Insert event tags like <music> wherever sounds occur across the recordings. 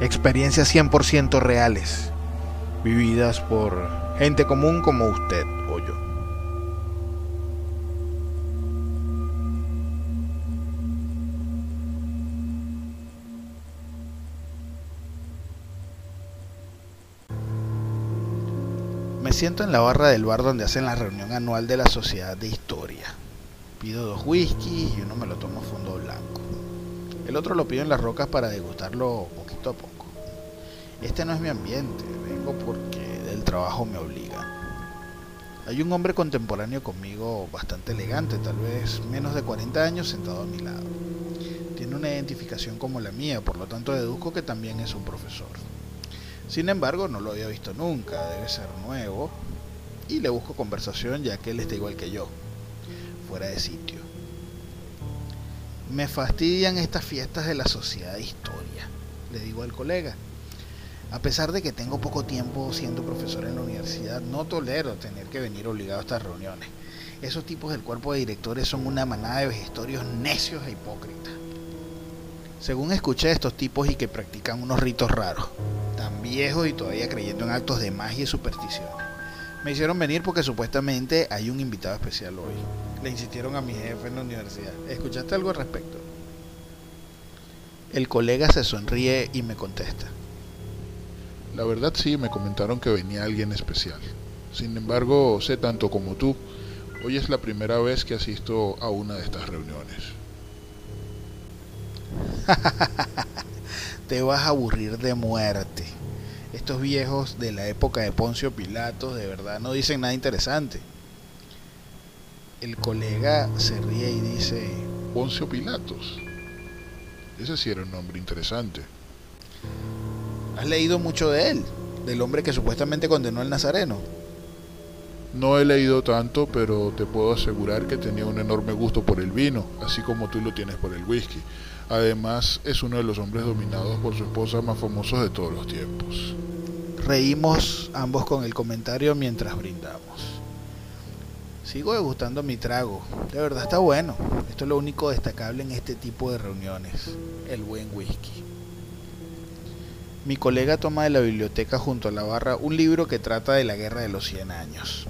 Experiencias 100% reales, vividas por gente común como usted o yo. Me siento en la barra del bar donde hacen la reunión anual de la Sociedad de Historia. Pido dos whiskies y uno me lo tomo a fondo blanco. El otro lo pido en las rocas para degustarlo poquito a poco. Este no es mi ambiente, vengo porque del trabajo me obligan. Hay un hombre contemporáneo conmigo bastante elegante, tal vez menos de 40 años, sentado a mi lado. Tiene una identificación como la mía, por lo tanto deduzco que también es un profesor. Sin embargo, no lo había visto nunca, debe ser nuevo, y le busco conversación ya que él está igual que yo, fuera de sitio. Me fastidian estas fiestas de la sociedad de historia, le digo al colega. A pesar de que tengo poco tiempo siendo profesor en la universidad, no tolero tener que venir obligado a estas reuniones. Esos tipos del cuerpo de directores son una manada de vejestorios necios e hipócritas. Según escuché estos tipos y que practican unos ritos raros, tan viejos y todavía creyendo en actos de magia y supersticiones. Me hicieron venir porque supuestamente hay un invitado especial hoy. Le insistieron a mi jefe en la universidad. ¿Escuchaste algo al respecto? El colega se sonríe y me contesta. La verdad sí, me comentaron que venía alguien especial. Sin embargo, sé tanto como tú. Hoy es la primera vez que asisto a una de estas reuniones. <laughs> Te vas a aburrir de muerte. Estos viejos de la época de Poncio Pilatos de verdad no dicen nada interesante. El colega se ríe y dice... Poncio Pilatos. Ese sí era un nombre interesante. ¿Has leído mucho de él? Del hombre que supuestamente condenó al Nazareno. No he leído tanto, pero te puedo asegurar que tenía un enorme gusto por el vino, así como tú lo tienes por el whisky. Además, es uno de los hombres dominados por su esposa más famosos de todos los tiempos. Reímos ambos con el comentario mientras brindamos. Sigo degustando mi trago. De verdad está bueno. Esto es lo único destacable en este tipo de reuniones. El buen whisky. Mi colega toma de la biblioteca junto a la barra un libro que trata de la Guerra de los 100 años.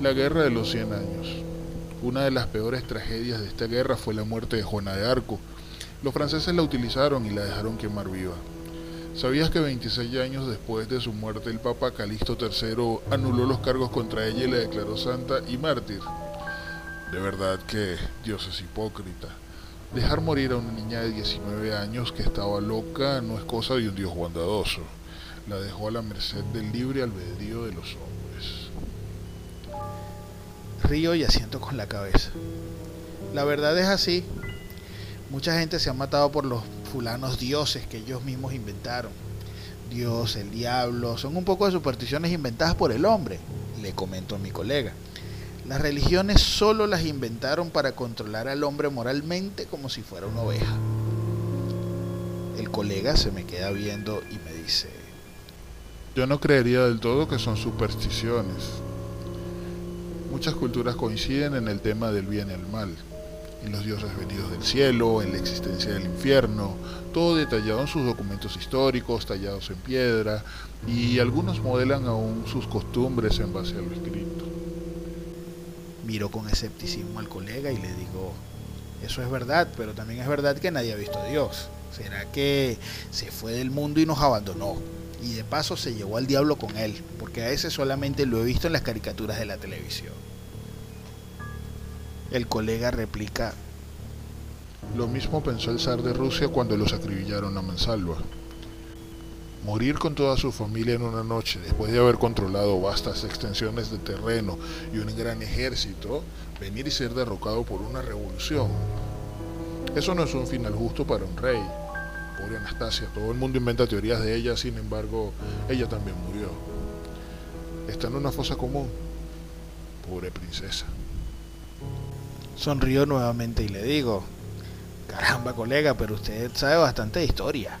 La Guerra de los 100 años. Una de las peores tragedias de esta guerra fue la muerte de Juana de Arco. Los franceses la utilizaron y la dejaron quemar viva. ¿Sabías que 26 años después de su muerte el Papa Calixto III anuló los cargos contra ella y la declaró santa y mártir? De verdad que Dios es hipócrita. Dejar morir a una niña de 19 años que estaba loca no es cosa de un Dios bondadoso. La dejó a la merced del libre albedrío de los hombres. Río y asiento con la cabeza. La verdad es así. Mucha gente se ha matado por los fulanos dioses que ellos mismos inventaron. Dios, el diablo, son un poco de supersticiones inventadas por el hombre, le comentó a mi colega. Las religiones solo las inventaron para controlar al hombre moralmente como si fuera una oveja. El colega se me queda viendo y me dice, yo no creería del todo que son supersticiones. Muchas culturas coinciden en el tema del bien y el mal, en los dioses venidos del cielo, en la existencia del infierno, todo detallado en sus documentos históricos, tallados en piedra, y algunos modelan aún sus costumbres en base a lo escrito. Miro con escepticismo al colega y le digo, Eso es verdad, pero también es verdad que nadie ha visto a Dios. ¿Será que se fue del mundo y nos abandonó? Y de paso se llevó al diablo con él, porque a ese solamente lo he visto en las caricaturas de la televisión. El colega replica, Lo mismo pensó el zar de Rusia cuando los acribillaron a mansalva. Morir con toda su familia en una noche, después de haber controlado vastas extensiones de terreno y un gran ejército, venir y ser derrocado por una revolución. Eso no es un final justo para un rey. Pobre Anastasia, todo el mundo inventa teorías de ella, sin embargo, ella también murió. Está en una fosa común. Pobre princesa. Sonrío nuevamente y le digo, caramba colega, pero usted sabe bastante de historia.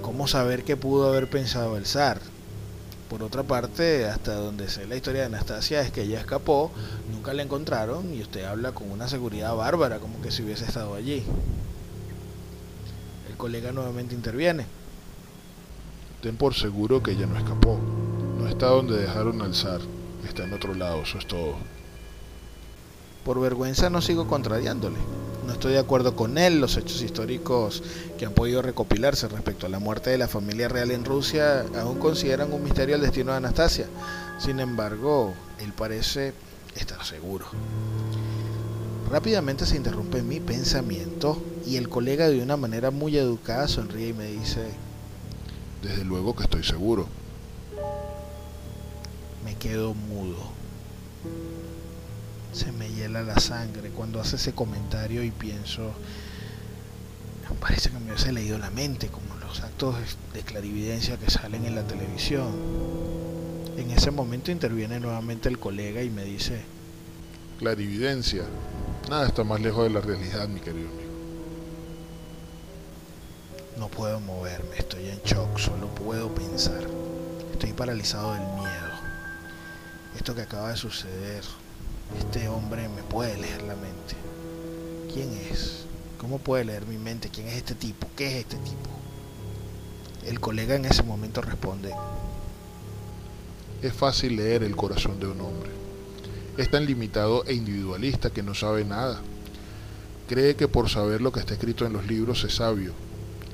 ¿Cómo saber qué pudo haber pensado el zar? Por otra parte, hasta donde sé la historia de Anastasia es que ella escapó, nunca la encontraron y usted habla con una seguridad bárbara, como que si hubiese estado allí. Colega nuevamente interviene. Ten por seguro que ella no escapó. No está donde dejaron al zar. Está en otro lado, eso es todo. Por vergüenza no sigo contrariándole. No estoy de acuerdo con él. Los hechos históricos que han podido recopilarse respecto a la muerte de la familia real en Rusia aún consideran un misterio el destino de Anastasia. Sin embargo, él parece estar seguro. Rápidamente se interrumpe mi pensamiento y el colega de una manera muy educada sonríe y me dice, Desde luego que estoy seguro. me quedo mudo. Se me hiela la sangre cuando hace ese comentario y pienso, parece que me hubiese leído la mente, como los actos de clarividencia que salen en la televisión. En ese momento interviene nuevamente el colega y me dice, Clarividencia. Nada está más lejos de la realidad, mi querido amigo. no puedo moverme, estoy en shock, solo puedo pensar. Estoy paralizado del miedo. Esto que acaba de suceder, este hombre me puede leer la mente. ¿Quién es? ¿Cómo puede leer mi mente? ¿Quién es este tipo? ¿Qué es este tipo? El colega en ese momento responde, Es fácil leer el corazón de un hombre. Es tan limitado e individualista que no sabe nada. Cree que por saber lo que está escrito en los libros es sabio.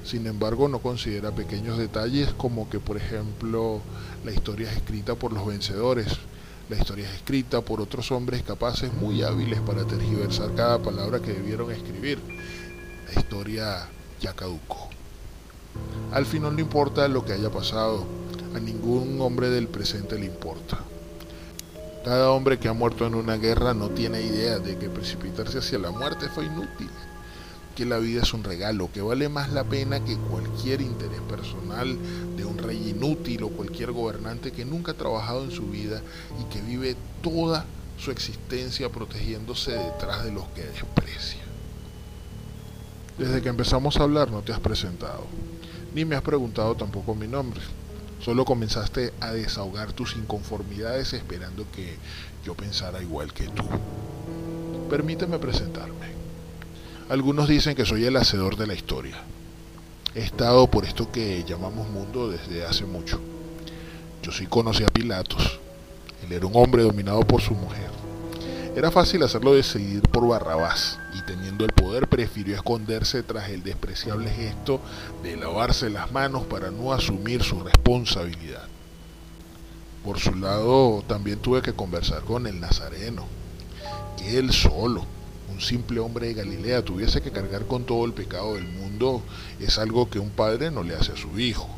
Sin embargo, no considera pequeños detalles como que, por ejemplo, la historia es escrita por los vencedores. La historia es escrita por otros hombres capaces muy hábiles para tergiversar cada palabra que debieron escribir. La historia ya caducó. Al final no importa lo que haya pasado, a ningún hombre del presente le importa. Cada hombre que ha muerto en una guerra no tiene idea de que precipitarse hacia la muerte fue inútil, que la vida es un regalo, que vale más la pena que cualquier interés personal de un rey inútil o cualquier gobernante que nunca ha trabajado en su vida y que vive toda su existencia protegiéndose detrás de los que desprecia. Desde que empezamos a hablar no te has presentado, ni me has preguntado tampoco mi nombre. Solo comenzaste a desahogar tus inconformidades esperando que yo pensara igual que tú. Permíteme presentarme. Algunos dicen que soy el hacedor de la historia. He estado por esto que llamamos mundo desde hace mucho. Yo sí conocí a Pilatos. Él era un hombre dominado por su mujer. Era fácil hacerlo decidir por Barrabás y teniendo el poder prefirió esconderse tras el despreciable gesto de lavarse las manos para no asumir su responsabilidad. Por su lado, también tuve que conversar con el Nazareno, que él solo, un simple hombre de Galilea, tuviese que cargar con todo el pecado del mundo, es algo que un padre no le hace a su hijo.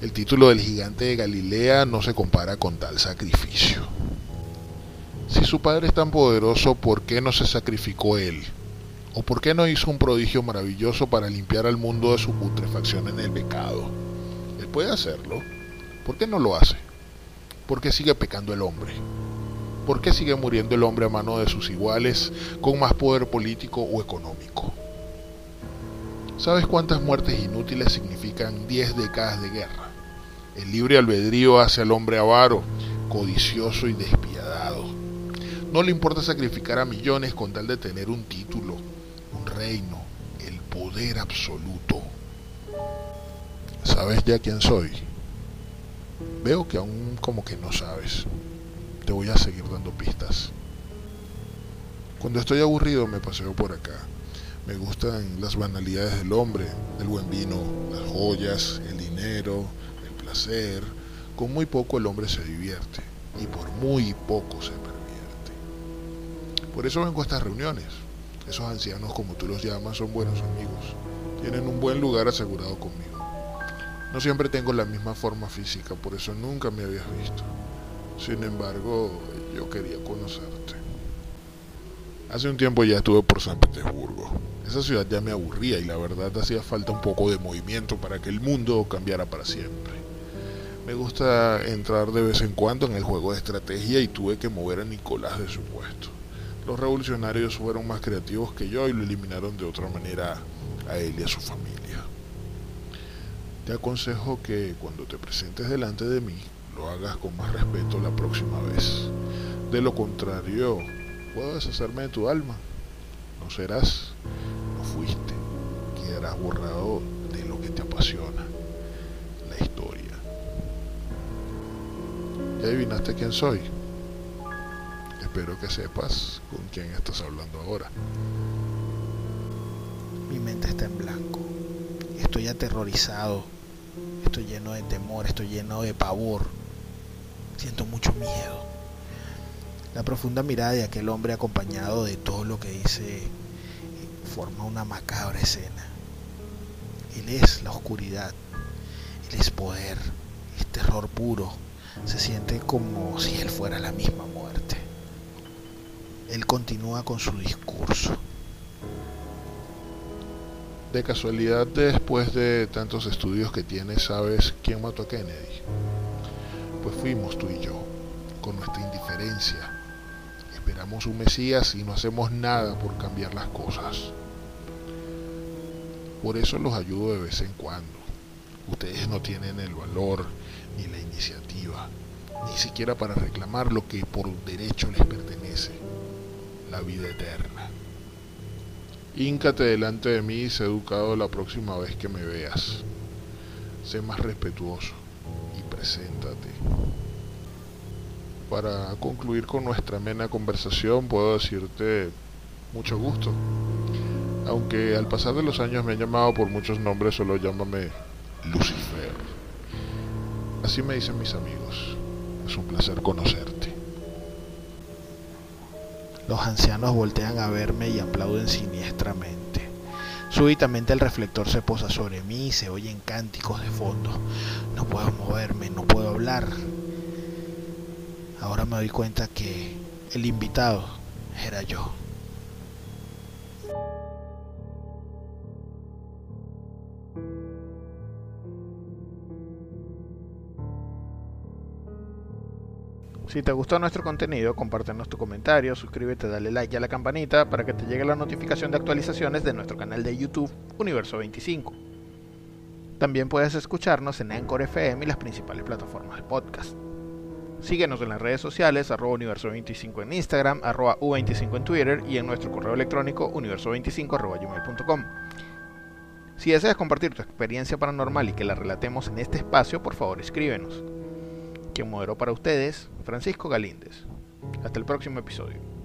El título del gigante de Galilea no se compara con tal sacrificio. Si su padre es tan poderoso, ¿por qué no se sacrificó él? ¿O por qué no hizo un prodigio maravilloso para limpiar al mundo de su putrefacción en el pecado? Él puede hacerlo. ¿Por qué no lo hace? ¿Por qué sigue pecando el hombre? ¿Por qué sigue muriendo el hombre a mano de sus iguales con más poder político o económico? ¿Sabes cuántas muertes inútiles significan 10 décadas de guerra? El libre albedrío hace al hombre avaro, codicioso y despiadado. No le importa sacrificar a millones con tal de tener un título, un reino, el poder absoluto. ¿Sabes ya quién soy? Veo que aún como que no sabes. Te voy a seguir dando pistas. Cuando estoy aburrido me paseo por acá Me gustan las banalidades del hombre, el buen vino, las joyas, el dinero, el placer. Con muy poco el hombre se divierte y por muy poco se. Por eso vengo a estas reuniones. Esos ancianos, como tú los llamas, son buenos amigos. Tienen un buen lugar asegurado conmigo. No siempre tengo la misma forma física, por eso nunca me habías visto. Sin embargo, yo quería conocerte. Hace un tiempo ya estuve por San Petersburgo. Esa ciudad ya me aburría y la verdad hacía falta un poco de movimiento para que el mundo cambiara para siempre. Me gusta entrar de vez en cuando en el juego de estrategia y tuve que mover a Nicolás de su puesto. Los revolucionarios fueron más creativos que yo y lo eliminaron de otra manera a él y a su familia. Te aconsejo que cuando te presentes delante de mí lo hagas con más respeto la próxima vez. De lo contrario, puedo deshacerme de tu alma. No serás, no fuiste, quedarás borrado de lo que te apasiona, la historia. ¿Ya adivinaste quién soy? Espero que sepas con quién estás hablando ahora. Mi mente está en blanco. Estoy aterrorizado. Estoy lleno de temor, estoy lleno de pavor. Siento mucho miedo. La profunda mirada de aquel hombre acompañado de todo lo que dice forma una macabra escena. Él es la oscuridad, él es poder, es terror puro. Se siente como si él fuera la misma muerte. Él continúa con su discurso. De casualidad, después de tantos estudios que tienes, ¿sabes quién mató a Kennedy? Pues fuimos tú y yo, con nuestra indiferencia. Esperamos un Mesías y no hacemos nada por cambiar las cosas. Por eso los ayudo de vez en cuando. Ustedes no tienen el valor ni la iniciativa, ni siquiera para reclamar lo que por derecho les pertenece, la vida eterna. Híncate delante de mí y sé educado la próxima vez que me veas. Sé más respetuoso y preséntate. Para concluir con nuestra amena conversación, puedo decirte mucho gusto. Aunque al pasar de los años me han llamado por muchos nombres, solo llámame Lucifer. Así me dicen mis amigos. Es un placer conocerte. Los ancianos voltean a verme y aplauden siniestramente. Súbitamente el reflector se posa sobre mí y se oyen cánticos de fondo. No puedo moverme, no puedo hablar. Ahora me doy cuenta que el invitado era yo. Si te gustó nuestro contenido, compártenos tu comentario, suscríbete, dale like a la campanita para que te llegue la notificación de actualizaciones de nuestro canal de YouTube Universo 25. También puedes escucharnos en Anchor FM y las principales plataformas de podcast. Síguenos en las redes sociales, arroba universo25 en Instagram, arroba u25 en Twitter y en nuestro correo electrónico universo25 Si deseas compartir tu experiencia paranormal y que la relatemos en este espacio, por favor escríbenos. Quien moderó para ustedes, Francisco Galíndez. Hasta el próximo episodio.